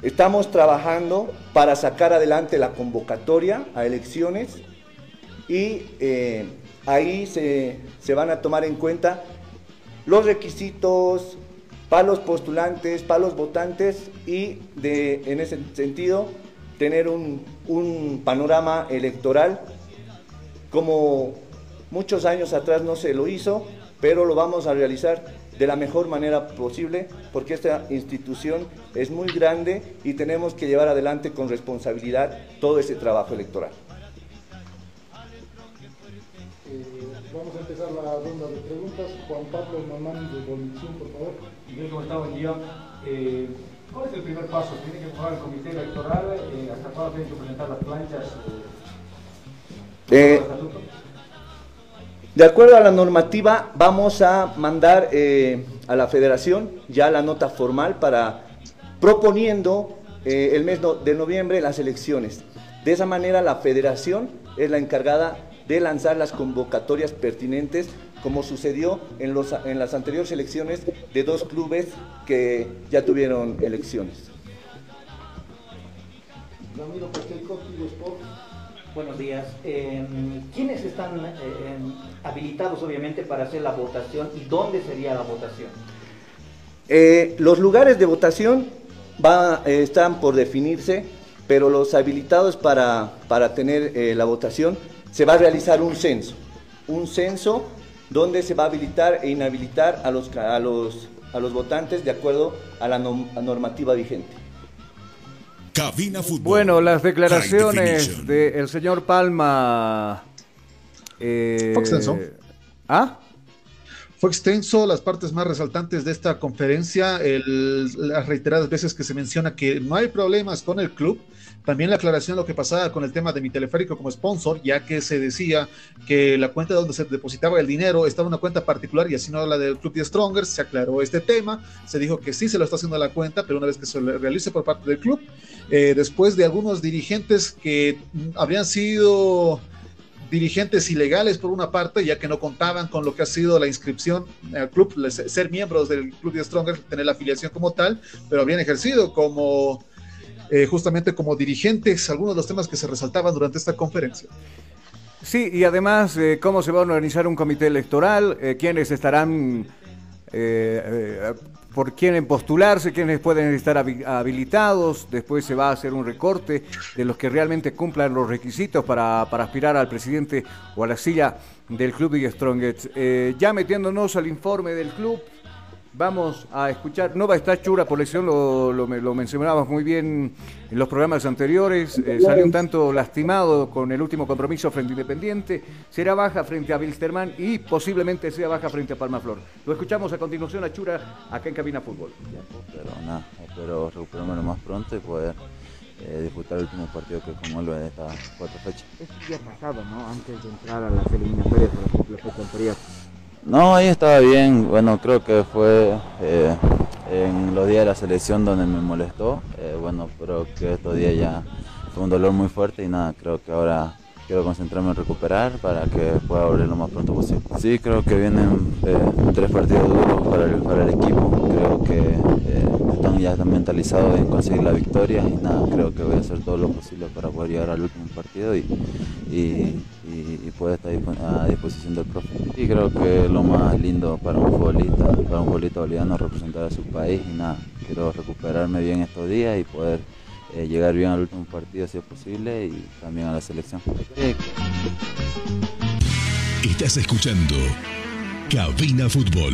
Estamos trabajando para sacar adelante la convocatoria a elecciones y eh, ahí se, van a tomar en cuenta los requisitos para los postulantes, para los votantes y de, en ese sentido tener un panorama electoral como muchos años atrás no se lo hizo, pero lo vamos a realizar de la mejor manera posible porque esta institución es muy grande y tenemos que llevar adelante con responsabilidad todo ese trabajo electoral. Eh, vamos a empezar la ronda de preguntas. Juan Pablo Mamán de Bolivisión, por favor. Miguel, ¿cómo está? Buen día. Eh, ¿Cuál es el primer paso? ¿Tiene que formar el comité electoral? Eh, ¿Hasta cuándo tienen que presentar las planchas? Eh, de acuerdo a la normativa, vamos a mandar eh, a la federación ya la nota formal para proponiendo eh, el mes de noviembre las elecciones. De esa manera, la federación es la encargada de lanzar las convocatorias pertinentes, como sucedió en, los, en las anteriores elecciones de dos clubes que ya tuvieron elecciones. Buenos días. Eh, ¿Quiénes están eh, eh, habilitados, obviamente, para hacer la votación y dónde sería la votación? Eh, los lugares de votación va- eh, están por definirse, pero los habilitados para, para tener eh, la votación se va a realizar un censo. Un censo donde se va a habilitar e inhabilitar a los, a los, a los votantes de acuerdo a la normativa vigente. Cabina Fútbol. Bueno, las declaraciones del señor Palma. eh, Fue extenso. ¿Ah? Fue extenso, las partes más resaltantes de esta conferencia, el- las reiteradas veces que se menciona que no hay problemas con el club, también la aclaración de lo que pasaba con el tema de mi teleférico como sponsor, ya que se decía que la cuenta donde se depositaba el dinero estaba una cuenta particular y así no la del Club de Strongers, se aclaró este tema, se dijo que sí se lo está haciendo la cuenta, pero una vez que se le realice por parte del club, eh, después de algunos dirigentes que habrían sido dirigentes ilegales por una parte, ya que no contaban con lo que ha sido la inscripción al club, ser miembros del club de Stronger, tener la afiliación como tal, pero habían ejercido como eh, justamente como dirigentes algunos de los temas que se resaltaban durante esta conferencia. Sí, y además, eh, ¿cómo se va a organizar un comité electoral? Eh, ¿Quiénes estarán, por quiénes postularse? ¿Quiénes pueden estar habi- habilitados? Después se va a hacer un recorte de los que realmente cumplan los requisitos para, para aspirar al presidente o a la silla del club de Strongest. Eh, ya metiéndonos al informe del club, Vamos a escuchar, no va a estar Chura por lesión, lo, lo, lo mencionabas muy bien en los programas anteriores, eh, salió un tanto lastimado con el último compromiso frente a Independiente, será baja frente a Wilstermann y posiblemente sea baja frente a Palmaflor. Lo escuchamos a continuación a Chura acá en Cabina Fútbol. pero nada, espero recuperarme lo más pronto y poder eh, disputar el último partido que conmueve de estas cuatro fechas. Esto ya pasado, ¿no? Antes de entrar a las eliminatorias para la fecha anterior. No, ahí estaba bien, bueno, creo que fue eh, en los días de la selección donde me molestó, eh, bueno, pero que estos días ya fue un dolor muy fuerte y nada, creo que ahora quiero concentrarme en recuperar para que pueda volver lo más pronto posible. Sí, creo que vienen eh, tres partidos duros para el, para el equipo, creo que están ya mentalizados en conseguir la victoria y nada, creo que voy a hacer todo lo posible para poder llegar al último partido y, y, y poder estar a disposición del profe. Y creo que lo más lindo para un futbolista, para un futbolista boliviano es representar a su país y nada, quiero recuperarme bien estos días y poder eh, llegar bien al último partido si es posible y también a la selección. Estás escuchando Cabina Fútbol.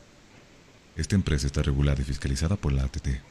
Esta empresa está regulada y fiscalizada por la ATT.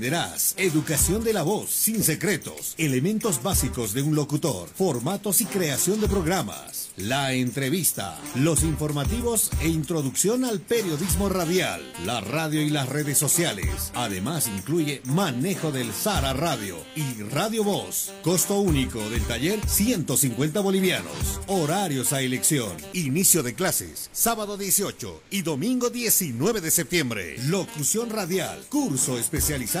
Aprenderás educación de la voz, sin secretos, elementos básicos de un locutor, formatos y creación de programas, la entrevista, los informativos e introducción al periodismo radial, la radio y las redes sociales. Además incluye manejo del Sara Radio y Radio Voz. Costo único del taller 150 bolivianos. Horarios a elección. Inicio de clases sábado 18 y domingo 19 de septiembre. Locución radial, curso especializado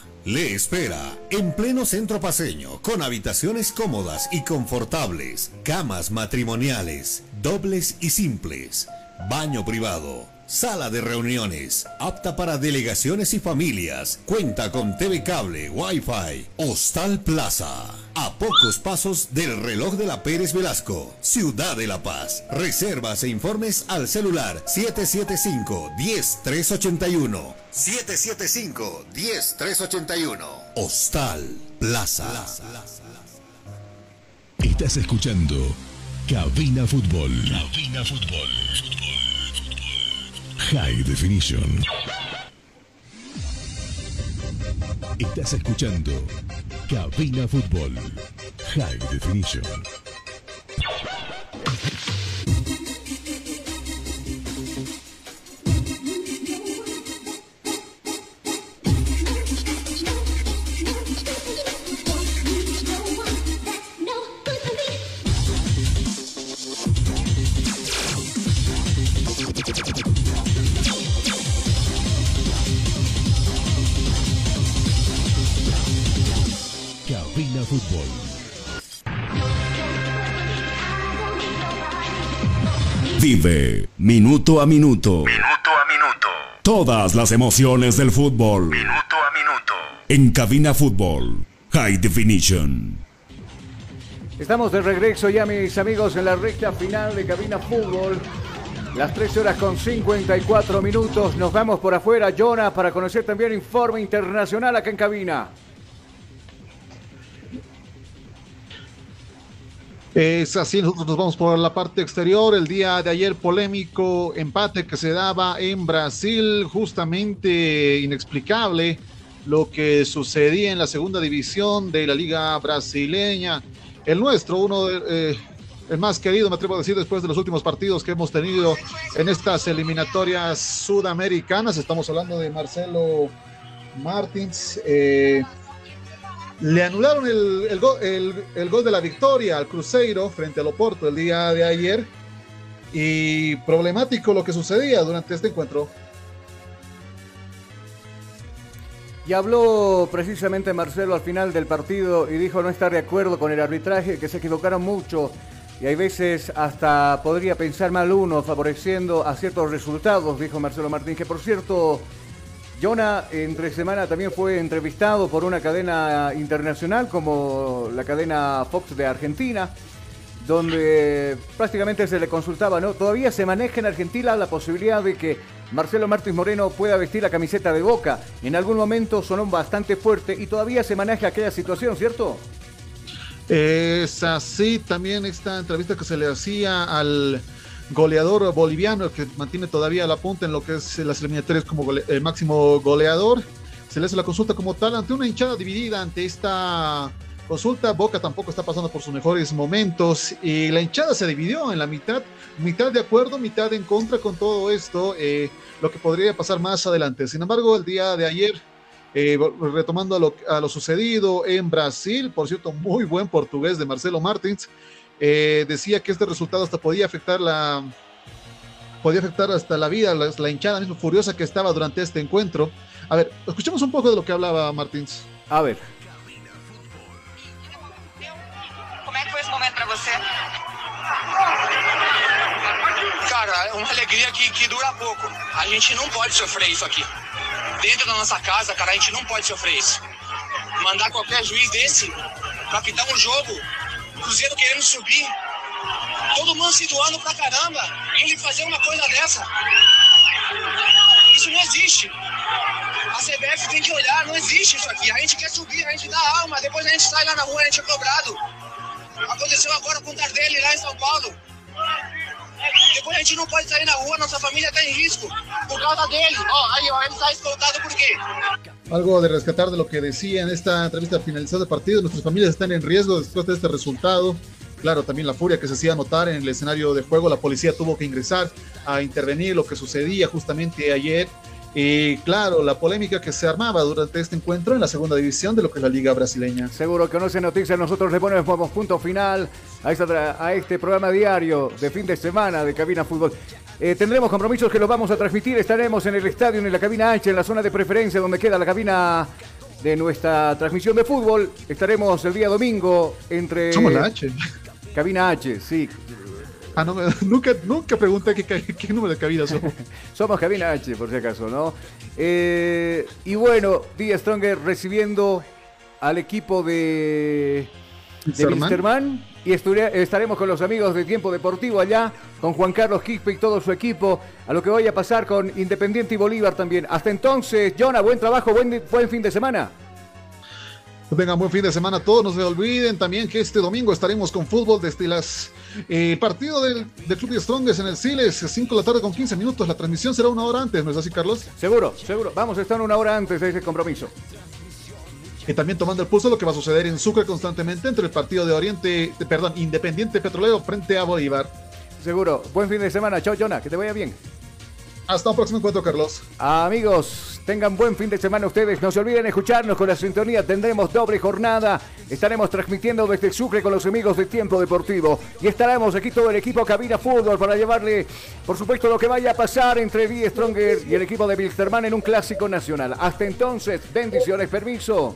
Le espera en pleno centro paseño, con habitaciones cómodas y confortables, camas matrimoniales, dobles y simples, baño privado, sala de reuniones, apta para delegaciones y familias, cuenta con TV cable, Wi-Fi, Hostal Plaza. Pocos pasos del reloj de la Pérez Velasco, Ciudad de La Paz. Reservas e informes al celular 775-10381. 775-10381. Hostal Plaza. Estás escuchando Cabina Fútbol. Cabina Fútbol. High Definition. Estás escuchando Cabina Fútbol. High Definition. Vive minuto a minuto. Minuto a minuto. Todas las emociones del fútbol. Minuto a minuto. En Cabina Fútbol. High Definition. Estamos de regreso ya, mis amigos, en la recta final de Cabina Fútbol. Las 13 horas con 54 minutos. Nos vamos por afuera, Jonah, para conocer también informe internacional acá en cabina. Es así, nosotros nos vamos por la parte exterior. El día de ayer polémico empate que se daba en Brasil, justamente inexplicable lo que sucedía en la segunda división de la liga brasileña. El nuestro, uno de, eh, el más querido, me atrevo a decir, después de los últimos partidos que hemos tenido en estas eliminatorias sudamericanas. Estamos hablando de Marcelo Martins. Eh, le anularon el, el, gol, de la victoria al Cruzeiro frente al Oporto el día de ayer. Y problemático lo que sucedía durante este encuentro. Y habló precisamente Marcelo al final del partido y dijo no estar de acuerdo con el arbitraje, que se equivocaron mucho y hay veces hasta podría pensar mal uno favoreciendo a ciertos resultados, dijo Marcelo Martín, que por cierto, Jonah entre semana también fue entrevistado por una cadena internacional como la cadena Fox de Argentina, donde prácticamente se le consultaba, ¿no? Todavía se maneja en Argentina la posibilidad de que Marcelo Martins Moreno pueda vestir la camiseta de Boca. En algún momento sonó bastante fuerte y todavía se maneja aquella situación, ¿cierto? Es así también esta entrevista que se le hacía al goleador boliviano, que mantiene todavía la punta en lo que es las eliminatorias como gole el máximo goleador. Se le hace la consulta como tal ante una hinchada dividida ante esta consulta. Boca tampoco está pasando por sus mejores momentos y la hinchada se dividió en la mitad, mitad de acuerdo, mitad en contra con todo esto, eh, lo que podría pasar más adelante. Sin embargo, el día de ayer eh, retomando a lo, a lo, sucedido en Brasil, por cierto, muy buen portugués de Marcelo Martins, eh, decía que este resultado hasta podía afectar la podía afectar hasta la vida, la, la, hinchada mismo furiosa que estaba durante este encuentro. A ver, escuchemos un poco de lo que hablaba Martins. A ver. Como é que foi esse momento para você? Cara, é uma alegria que, que dura pouco. A gente não pode sofrer isso aqui dentro da nossa casa, cara, a gente não pode sofrer isso. Mandar qualquer juiz desse pra pitar um jogo, Cruzeiro querendo subir, todo mundo se doando pra caramba, ele fazer uma coisa dessa. Isso não existe. A CBF tem que olhar, não existe isso aqui. A gente quer subir, a gente dá alma, depois a gente sai lá na rua, a gente é cobrado. Aconteceu agora com o Tardelli lá em São Paulo. Depois a gente não pode sair na rua, nossa família está em risco por causa dele. Ó, aí, ó, ele está escoltado por quê? Algo de rescatar de lo que decía en esta entrevista finalizada de partido. Nuestras familias están en riesgo después de este resultado. Claro, también la furia que se hacía notar en el escenario de juego. La policía tuvo que ingresar a intervenir lo que sucedía justamente ayer. Y claro, la polémica que se armaba durante este encuentro en la segunda división de lo que es la Liga Brasileña. Seguro que no se noticia, nosotros le ponemos punto final a, esta, a este programa diario de fin de semana de Cabina Fútbol. Eh, tendremos compromisos que los vamos a transmitir, estaremos en el estadio, en la cabina H, en la zona de preferencia donde queda la cabina de nuestra transmisión de fútbol. Estaremos el día domingo entre... Somos la H. Cabina H, sí. Ah, no, nunca, nunca pregunté qué, número de cabina somos. somos cabina H, por si acaso, ¿no? Eh, y bueno, Díaz Stronger recibiendo al equipo de, de Misterman. Y estaremos con los amigos de Tiempo Deportivo allá, con Juan Carlos Quispe y todo su equipo, a lo que vaya a pasar con Independiente y Bolívar también. Hasta entonces, Jonah, buen trabajo, buen, buen fin de semana. Tengan buen fin de semana todos. No se olviden también que este domingo estaremos con fútbol desde las. Eh, partido del, del Club de Strongest en el Siles, 5 de la tarde con 15 minutos. La transmisión será una hora antes, ¿no es así, Carlos? Seguro, seguro. Vamos a estar una hora antes de ese compromiso. Y también tomando el pulso lo que va a suceder en Sucre constantemente entre el partido de Oriente, perdón, Independiente Petrolero frente a Bolívar. Seguro. Buen fin de semana. Chao, Jonah. Que te vaya bien. Hasta un próximo encuentro, Carlos. Amigos, tengan buen fin de semana ustedes. No se olviden escucharnos con la sintonía. Tendremos doble jornada. Estaremos transmitiendo desde Sucre con los amigos de Tiempo Deportivo. Y estaremos aquí todo el equipo Cabina Fútbol para llevarle, por supuesto, lo que vaya a pasar entre Die Stronger y el equipo de Wilstermann en un clásico nacional. Hasta entonces, bendiciones, permiso.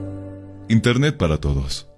Internet para todos.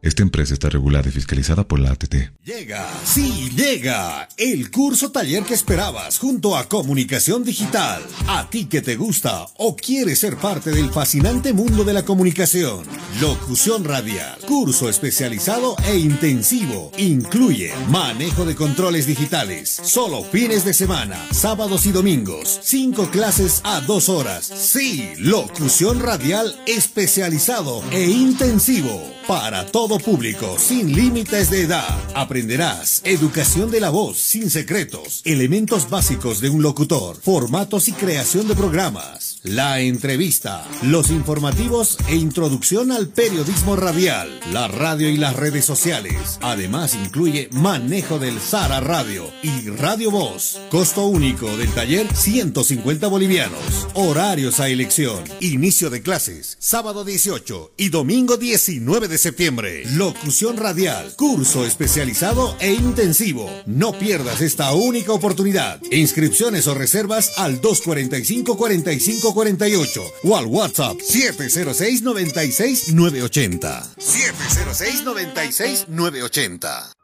Esta empresa está regulada y fiscalizada por la ATT. Llega, sí, llega el curso taller que esperabas junto a Comunicación Digital. A ti que te gusta o quieres ser parte del fascinante mundo de la comunicación. Locución radial, curso especializado e intensivo. Incluye manejo de controles digitales, solo fines de semana, sábados y domingos. Cinco clases a dos horas. Sí, locución radial especializado e intensivo para todo público, sin límites de edad. Aprenderás educación de la voz, sin secretos, elementos básicos de un locutor, formatos y creación de programas, la entrevista, los informativos e introducción al periodismo radial, la radio y las redes sociales. Además incluye manejo del Sara Radio y Radio Voz. Costo único del taller 150 bolivianos. Horarios a elección. Inicio de clases sábado 18 y domingo 19 de septiembre. Locución radial, curso especializado e intensivo. No pierdas esta única oportunidad. Inscripciones o reservas al 245-4548 o al WhatsApp 706-96-980. 706-96-980.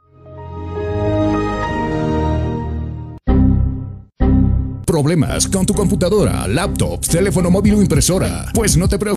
¿Problemas con tu computadora, laptop, teléfono móvil o impresora? Pues no te preocupes.